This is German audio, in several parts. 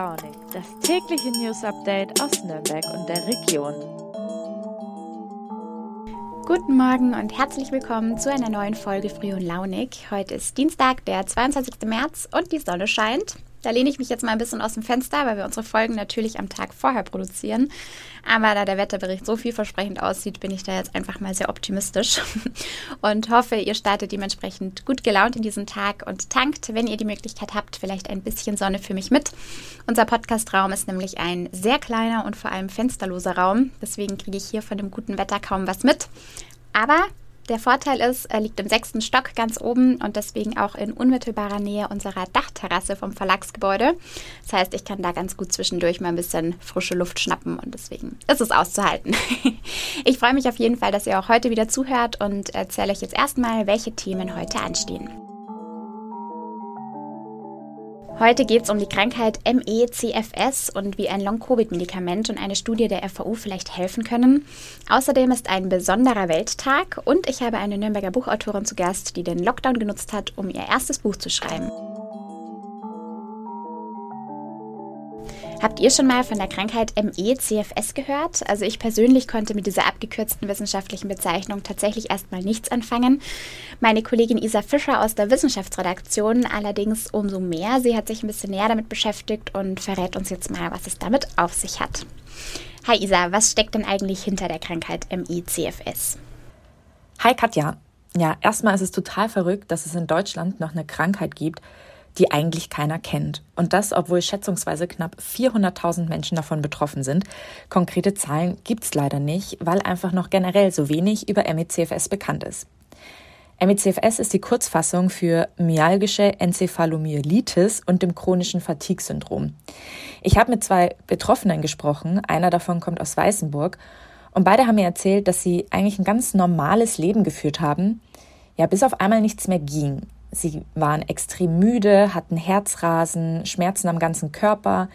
Launig, das tägliche News Update aus Nürnberg und der Region. Guten Morgen und herzlich willkommen zu einer neuen Folge Früh und Launig. Heute ist Dienstag, der 22. März und die Sonne scheint. Da lehne ich mich jetzt mal ein bisschen aus dem Fenster, weil wir unsere Folgen natürlich am Tag vorher produzieren. Aber da der Wetterbericht so vielversprechend aussieht, bin ich da jetzt einfach mal sehr optimistisch und hoffe, ihr startet dementsprechend gut gelaunt in diesen Tag und tankt, wenn ihr die Möglichkeit habt, vielleicht ein bisschen Sonne für mich mit. Unser Podcastraum ist nämlich ein sehr kleiner und vor allem fensterloser Raum. Deswegen kriege ich hier von dem guten Wetter kaum was mit. Aber der Vorteil ist, er liegt im sechsten Stock ganz oben und deswegen auch in unmittelbarer Nähe unserer Dachterrasse vom Verlagsgebäude. Das heißt, ich kann da ganz gut zwischendurch mal ein bisschen frische Luft schnappen und deswegen ist es auszuhalten. Ich freue mich auf jeden Fall, dass ihr auch heute wieder zuhört und erzähle euch jetzt erstmal, welche Themen heute anstehen. Heute geht es um die Krankheit ME-CFS und wie ein Long-Covid-Medikament und eine Studie der FAU vielleicht helfen können. Außerdem ist ein besonderer Welttag und ich habe eine Nürnberger Buchautorin zu Gast, die den Lockdown genutzt hat, um ihr erstes Buch zu schreiben. Habt ihr schon mal von der Krankheit ME-CFS gehört? Also ich persönlich konnte mit dieser abgekürzten wissenschaftlichen Bezeichnung tatsächlich erstmal nichts anfangen. Meine Kollegin Isa Fischer aus der Wissenschaftsredaktion allerdings umso mehr. Sie hat sich ein bisschen näher damit beschäftigt und verrät uns jetzt mal, was es damit auf sich hat. Hi Isa, was steckt denn eigentlich hinter der Krankheit ME-CFS? Hi Katja. Ja, erstmal ist es total verrückt, dass es in Deutschland noch eine Krankheit gibt, die eigentlich keiner kennt. Und das, obwohl schätzungsweise knapp 400.000 Menschen davon betroffen sind. Konkrete Zahlen gibt es leider nicht, weil einfach noch generell so wenig über MECFS bekannt ist. MECFS ist die Kurzfassung für myalgische Enzephalomyelitis und dem chronischen Fatigue-Syndrom. Ich habe mit zwei Betroffenen gesprochen, einer davon kommt aus Weißenburg, und beide haben mir erzählt, dass sie eigentlich ein ganz normales Leben geführt haben, ja, bis auf einmal nichts mehr ging. Sie waren extrem müde, hatten Herzrasen, Schmerzen am ganzen Körper,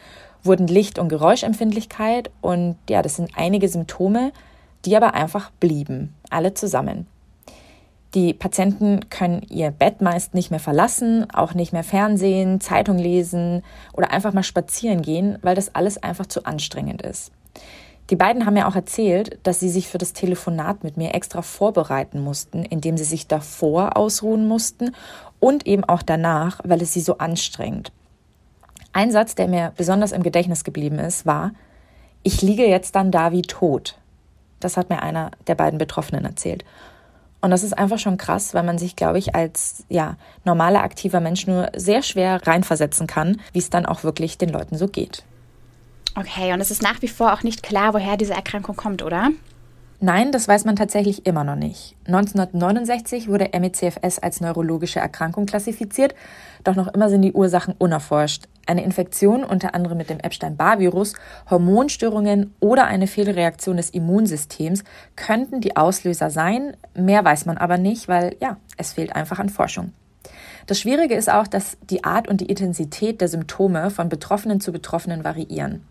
wurden Licht- und Geräuschempfindlichkeit und ja, das sind einige Symptome, die aber einfach blieben, alle zusammen. Die Patienten können ihr Bett meist nicht mehr verlassen, auch nicht mehr Fernsehen, Zeitung lesen oder einfach mal spazieren gehen, weil das alles einfach zu anstrengend ist. Die beiden haben mir auch erzählt, dass sie sich für das Telefonat mit mir extra vorbereiten mussten, indem sie sich davor ausruhen mussten und eben auch danach, weil es sie so anstrengt. Ein Satz, der mir besonders im Gedächtnis geblieben ist, war, ich liege jetzt dann da wie tot. Das hat mir einer der beiden Betroffenen erzählt. Und das ist einfach schon krass, weil man sich, glaube ich, als ja, normaler aktiver Mensch nur sehr schwer reinversetzen kann, wie es dann auch wirklich den Leuten so geht. Okay, und es ist nach wie vor auch nicht klar, woher diese Erkrankung kommt, oder? Nein, das weiß man tatsächlich immer noch nicht. 1969 wurde MECFS als neurologische Erkrankung klassifiziert, doch noch immer sind die Ursachen unerforscht. Eine Infektion unter anderem mit dem Epstein-Barr-Virus, Hormonstörungen oder eine Fehlreaktion des Immunsystems könnten die Auslöser sein. Mehr weiß man aber nicht, weil ja, es fehlt einfach an Forschung. Das Schwierige ist auch, dass die Art und die Intensität der Symptome von Betroffenen zu Betroffenen variieren.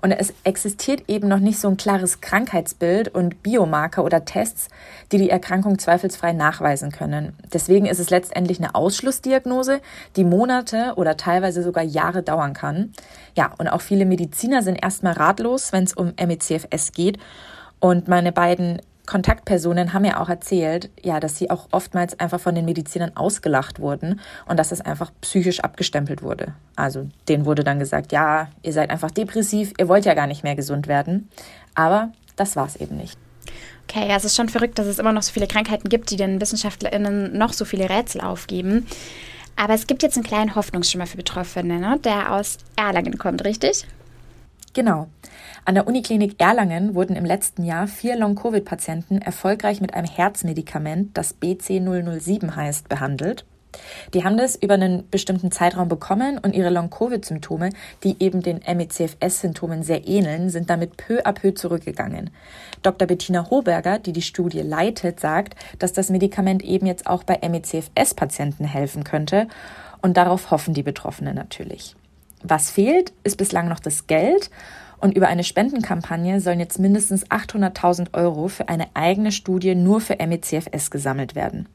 Und es existiert eben noch nicht so ein klares Krankheitsbild und Biomarker oder Tests, die die Erkrankung zweifelsfrei nachweisen können. Deswegen ist es letztendlich eine Ausschlussdiagnose, die Monate oder teilweise sogar Jahre dauern kann. Ja, und auch viele Mediziner sind erstmal ratlos, wenn es um MECFS geht. Und meine beiden Kontaktpersonen haben ja auch erzählt, ja, dass sie auch oftmals einfach von den Medizinern ausgelacht wurden und dass es einfach psychisch abgestempelt wurde. Also denen wurde dann gesagt, ja, ihr seid einfach depressiv, ihr wollt ja gar nicht mehr gesund werden. Aber das war es eben nicht. Okay, ja, es ist schon verrückt, dass es immer noch so viele Krankheiten gibt, die den WissenschaftlerInnen noch so viele Rätsel aufgeben. Aber es gibt jetzt einen kleinen Hoffnungsschimmer für Betroffene, ne? der aus Erlangen kommt, richtig? Genau. An der Uniklinik Erlangen wurden im letzten Jahr vier Long-Covid-Patienten erfolgreich mit einem Herzmedikament, das BC007 heißt, behandelt. Die haben das über einen bestimmten Zeitraum bekommen und ihre Long-Covid-Symptome, die eben den MECFS-Symptomen sehr ähneln, sind damit peu à peu zurückgegangen. Dr. Bettina Hoberger, die die Studie leitet, sagt, dass das Medikament eben jetzt auch bei MECFS-Patienten helfen könnte und darauf hoffen die Betroffenen natürlich. Was fehlt, ist bislang noch das Geld und über eine Spendenkampagne sollen jetzt mindestens 800.000 Euro für eine eigene Studie nur für MECFS gesammelt werden.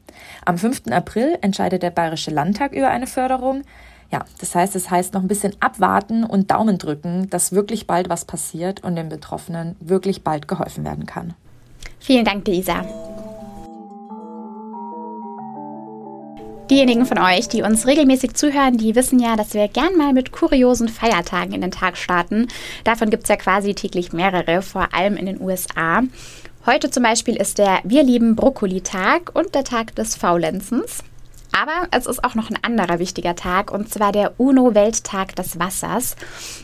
Am 5. April entscheidet der Bayerische Landtag über eine Förderung. Ja, das heißt, es heißt noch ein bisschen abwarten und Daumen drücken, dass wirklich bald was passiert und den Betroffenen wirklich bald geholfen werden kann. Vielen Dank, Lisa. Diejenigen von euch, die uns regelmäßig zuhören, die wissen ja, dass wir gern mal mit kuriosen Feiertagen in den Tag starten. Davon gibt es ja quasi täglich mehrere, vor allem in den USA. Heute zum Beispiel ist der Wir lieben Brokkoli-Tag und der Tag des Faulenzens. Aber es ist auch noch ein anderer wichtiger Tag, und zwar der UNO-Welttag des Wassers.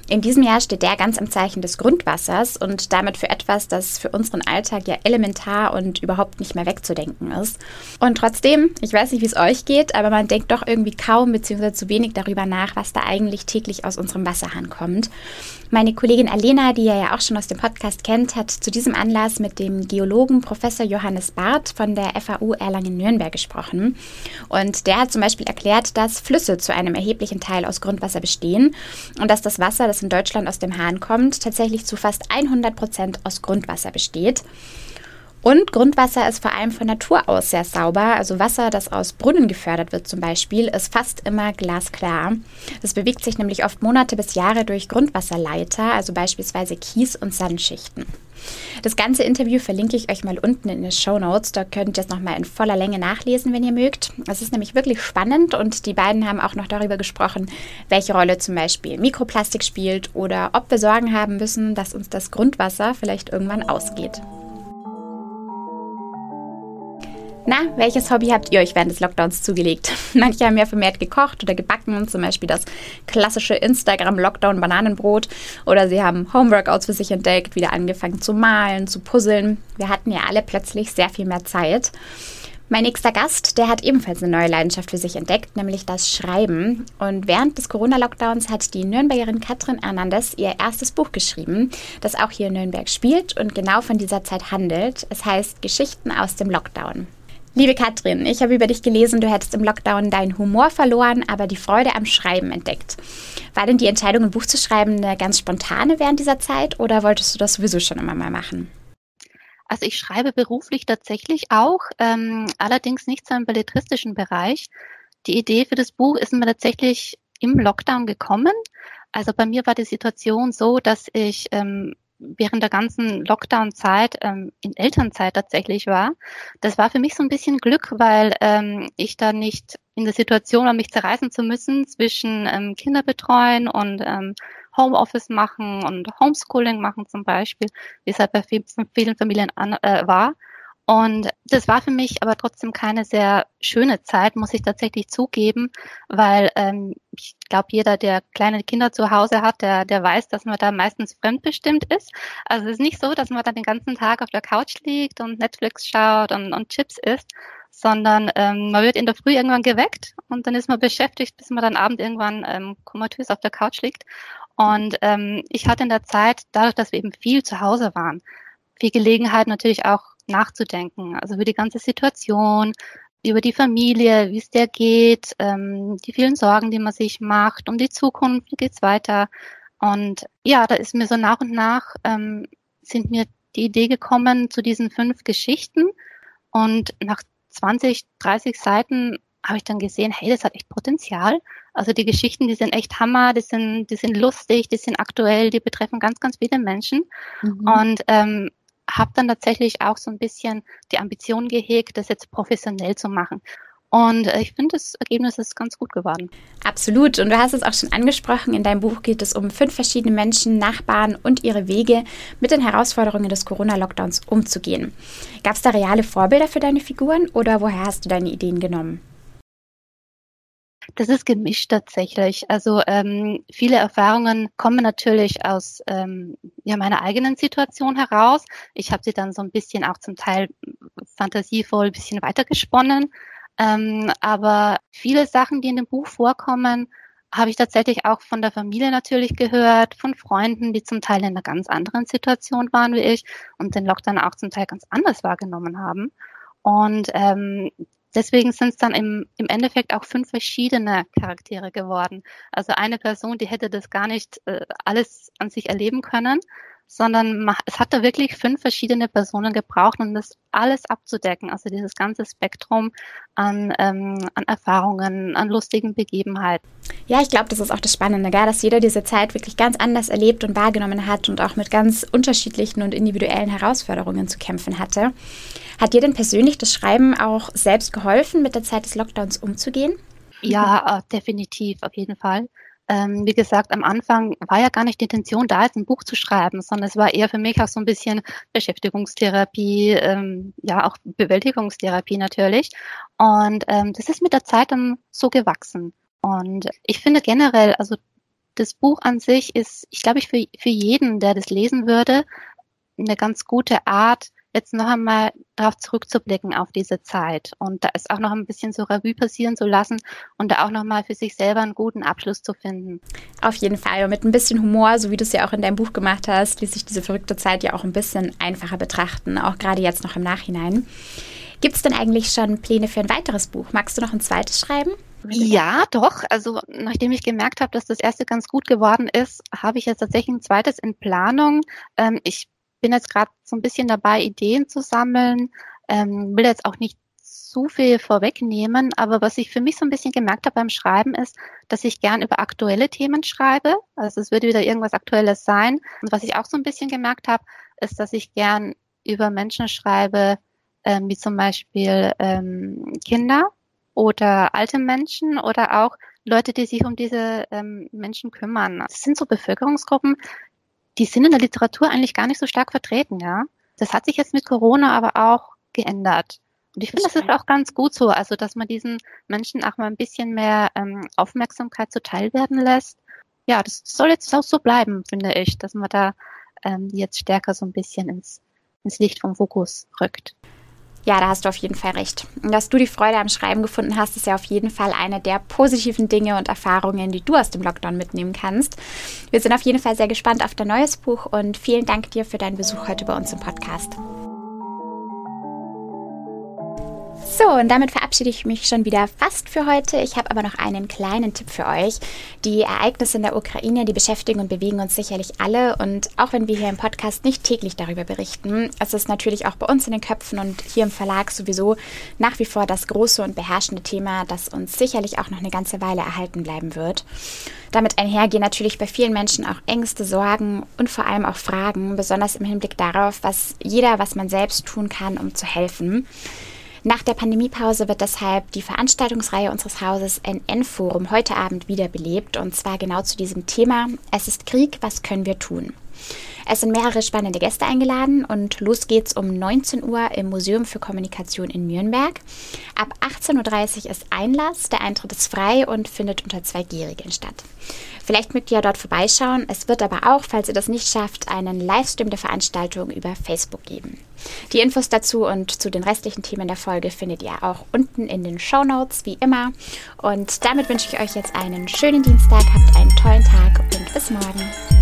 In diesem Jahr steht der ganz im Zeichen des Grundwassers und damit für etwas, das für unseren Alltag ja elementar und überhaupt nicht mehr wegzudenken ist. Und trotzdem, ich weiß nicht, wie es euch geht, aber man denkt doch irgendwie kaum bzw. zu wenig darüber nach, was da eigentlich täglich aus unserem Wasserhahn kommt. Meine Kollegin Alena, die ihr ja auch schon aus dem Podcast kennt, hat zu diesem Anlass mit dem Geologen Professor Johannes Barth von der FAU Erlangen-Nürnberg gesprochen. Und der hat zum Beispiel erklärt, dass Flüsse zu einem erheblichen Teil aus Grundwasser bestehen und dass das Wasser, das in Deutschland aus dem Hahn kommt, tatsächlich zu fast 100 Prozent aus Grundwasser besteht. Und Grundwasser ist vor allem von Natur aus sehr sauber. Also Wasser, das aus Brunnen gefördert wird zum Beispiel, ist fast immer glasklar. Es bewegt sich nämlich oft Monate bis Jahre durch Grundwasserleiter, also beispielsweise Kies- und Sandschichten. Das ganze Interview verlinke ich euch mal unten in den Show Notes. Da könnt ihr es nochmal in voller Länge nachlesen, wenn ihr mögt. Es ist nämlich wirklich spannend und die beiden haben auch noch darüber gesprochen, welche Rolle zum Beispiel Mikroplastik spielt oder ob wir Sorgen haben müssen, dass uns das Grundwasser vielleicht irgendwann ausgeht. Na, welches Hobby habt ihr euch während des Lockdowns zugelegt? Manche haben ja vermehrt gekocht oder gebacken, zum Beispiel das klassische Instagram-Lockdown-Bananenbrot. Oder sie haben Homeworkouts für sich entdeckt, wieder angefangen zu malen, zu puzzeln. Wir hatten ja alle plötzlich sehr viel mehr Zeit. Mein nächster Gast, der hat ebenfalls eine neue Leidenschaft für sich entdeckt, nämlich das Schreiben. Und während des Corona-Lockdowns hat die Nürnbergerin Katrin Hernandez ihr erstes Buch geschrieben, das auch hier in Nürnberg spielt und genau von dieser Zeit handelt. Es heißt Geschichten aus dem Lockdown. Liebe Katrin, ich habe über dich gelesen, du hättest im Lockdown deinen Humor verloren, aber die Freude am Schreiben entdeckt. War denn die Entscheidung, ein Buch zu schreiben, eine ganz spontane während dieser Zeit oder wolltest du das sowieso schon immer mal machen? Also ich schreibe beruflich tatsächlich auch, ähm, allerdings nicht so im belletristischen Bereich. Die Idee für das Buch ist mir tatsächlich im Lockdown gekommen. Also bei mir war die Situation so, dass ich ähm, während der ganzen Lockdown-Zeit ähm, in Elternzeit tatsächlich war. Das war für mich so ein bisschen Glück, weil ähm, ich da nicht in der Situation war, mich zerreißen zu müssen zwischen ähm, Kinder betreuen und ähm, Homeoffice machen und Homeschooling machen zum Beispiel, wie es halt bei vielen Familien an, äh, war. Und das war für mich aber trotzdem keine sehr schöne Zeit, muss ich tatsächlich zugeben, weil ähm, ich glaube, jeder, der kleine Kinder zu Hause hat, der, der weiß, dass man da meistens fremdbestimmt ist. Also es ist nicht so, dass man dann den ganzen Tag auf der Couch liegt und Netflix schaut und, und Chips isst, sondern ähm, man wird in der Früh irgendwann geweckt und dann ist man beschäftigt, bis man dann abend irgendwann ähm, komatös auf der Couch liegt. Und ähm, ich hatte in der Zeit, dadurch, dass wir eben viel zu Hause waren, viel Gelegenheit natürlich auch nachzudenken. Also über die ganze Situation, über die Familie, wie es der geht, ähm, die vielen Sorgen, die man sich macht, um die Zukunft, wie geht's weiter. Und ja, da ist mir so nach und nach ähm, sind mir die Idee gekommen zu diesen fünf Geschichten. Und nach 20, 30 Seiten habe ich dann gesehen, hey, das hat echt Potenzial. Also die Geschichten, die sind echt Hammer, die sind, die sind lustig, die sind aktuell, die betreffen ganz, ganz viele Menschen. Mhm. Und ähm, habe dann tatsächlich auch so ein bisschen die Ambition gehegt, das jetzt professionell zu machen. Und äh, ich finde, das Ergebnis ist ganz gut geworden. Absolut. Und du hast es auch schon angesprochen. In deinem Buch geht es um fünf verschiedene Menschen, Nachbarn und ihre Wege, mit den Herausforderungen des Corona-Lockdowns umzugehen. Gab es da reale Vorbilder für deine Figuren oder woher hast du deine Ideen genommen? Das ist gemischt tatsächlich. Also ähm, viele Erfahrungen kommen natürlich aus ähm, ja, meiner eigenen Situation heraus. Ich habe sie dann so ein bisschen auch zum Teil fantasievoll ein bisschen weitergesponnen. Ähm, aber viele Sachen, die in dem Buch vorkommen, habe ich tatsächlich auch von der Familie natürlich gehört, von Freunden, die zum Teil in einer ganz anderen Situation waren wie ich und den Lockdown auch zum Teil ganz anders wahrgenommen haben. Und ähm, deswegen sind es dann im, im Endeffekt auch fünf verschiedene Charaktere geworden. Also eine Person, die hätte das gar nicht äh, alles an sich erleben können, sondern es hat da wirklich fünf verschiedene Personen gebraucht, um das alles abzudecken. Also dieses ganze Spektrum an, ähm, an Erfahrungen, an lustigen Begebenheiten. Ja, ich glaube, das ist auch das Spannende, gell? dass jeder diese Zeit wirklich ganz anders erlebt und wahrgenommen hat und auch mit ganz unterschiedlichen und individuellen Herausforderungen zu kämpfen hatte. Hat dir denn persönlich das Schreiben auch selbst geholfen, mit der Zeit des Lockdowns umzugehen? Ja, äh, definitiv, auf jeden Fall ähm, wie gesagt, am Anfang war ja gar nicht die Intention, da jetzt ein Buch zu schreiben, sondern es war eher für mich auch so ein bisschen Beschäftigungstherapie, ähm, ja auch Bewältigungstherapie natürlich. Und ähm, das ist mit der Zeit dann so gewachsen. Und ich finde generell, also das Buch an sich ist, ich glaube, ich für, für jeden, der das lesen würde, eine ganz gute Art, jetzt noch einmal darauf zurückzublicken auf diese Zeit und da ist auch noch ein bisschen so Revue passieren zu lassen und da auch noch mal für sich selber einen guten Abschluss zu finden. Auf jeden Fall und mit ein bisschen Humor, so wie du es ja auch in deinem Buch gemacht hast, ließ sich diese verrückte Zeit ja auch ein bisschen einfacher betrachten, auch gerade jetzt noch im Nachhinein. Gibt es denn eigentlich schon Pläne für ein weiteres Buch? Magst du noch ein zweites schreiben? Ja, doch. Also nachdem ich gemerkt habe, dass das erste ganz gut geworden ist, habe ich jetzt tatsächlich ein zweites in Planung. Ähm, ich bin jetzt gerade so ein bisschen dabei, Ideen zu sammeln, ähm, will jetzt auch nicht zu viel vorwegnehmen, aber was ich für mich so ein bisschen gemerkt habe beim Schreiben ist, dass ich gern über aktuelle Themen schreibe. Also es würde wieder irgendwas Aktuelles sein. Und was ich auch so ein bisschen gemerkt habe, ist, dass ich gern über Menschen schreibe, ähm, wie zum Beispiel ähm, Kinder oder alte Menschen oder auch Leute, die sich um diese ähm, Menschen kümmern. Das sind so Bevölkerungsgruppen, die sind in der Literatur eigentlich gar nicht so stark vertreten, ja. Das hat sich jetzt mit Corona aber auch geändert. Und ich finde, das ist auch ganz gut so, also dass man diesen Menschen auch mal ein bisschen mehr ähm, Aufmerksamkeit zuteil werden lässt. Ja, das soll jetzt auch so bleiben, finde ich, dass man da ähm, jetzt stärker so ein bisschen ins, ins Licht vom Fokus rückt. Ja, da hast du auf jeden Fall recht. Dass du die Freude am Schreiben gefunden hast, ist ja auf jeden Fall eine der positiven Dinge und Erfahrungen, die du aus dem Lockdown mitnehmen kannst. Wir sind auf jeden Fall sehr gespannt auf dein neues Buch und vielen Dank dir für deinen Besuch heute bei uns im Podcast. So, und damit verabschiede ich mich schon wieder fast für heute. Ich habe aber noch einen kleinen Tipp für euch. Die Ereignisse in der Ukraine, die beschäftigen und bewegen uns sicherlich alle. Und auch wenn wir hier im Podcast nicht täglich darüber berichten, es ist natürlich auch bei uns in den Köpfen und hier im Verlag sowieso nach wie vor das große und beherrschende Thema, das uns sicherlich auch noch eine ganze Weile erhalten bleiben wird. Damit einhergehen natürlich bei vielen Menschen auch Ängste, Sorgen und vor allem auch Fragen, besonders im Hinblick darauf, was jeder, was man selbst tun kann, um zu helfen. Nach der Pandemiepause wird deshalb die Veranstaltungsreihe unseres Hauses NN Forum heute Abend wiederbelebt und zwar genau zu diesem Thema Es ist Krieg, was können wir tun? Es sind mehrere spannende Gäste eingeladen und los geht's um 19 Uhr im Museum für Kommunikation in Nürnberg. Ab 18.30 Uhr ist Einlass, der Eintritt ist frei und findet unter 2G-Regeln statt. Vielleicht mögt ihr ja dort vorbeischauen. Es wird aber auch, falls ihr das nicht schafft, einen Livestream der Veranstaltung über Facebook geben. Die Infos dazu und zu den restlichen Themen der Folge findet ihr auch unten in den Show Notes, wie immer. Und damit wünsche ich euch jetzt einen schönen Dienstag, habt einen tollen Tag und bis morgen.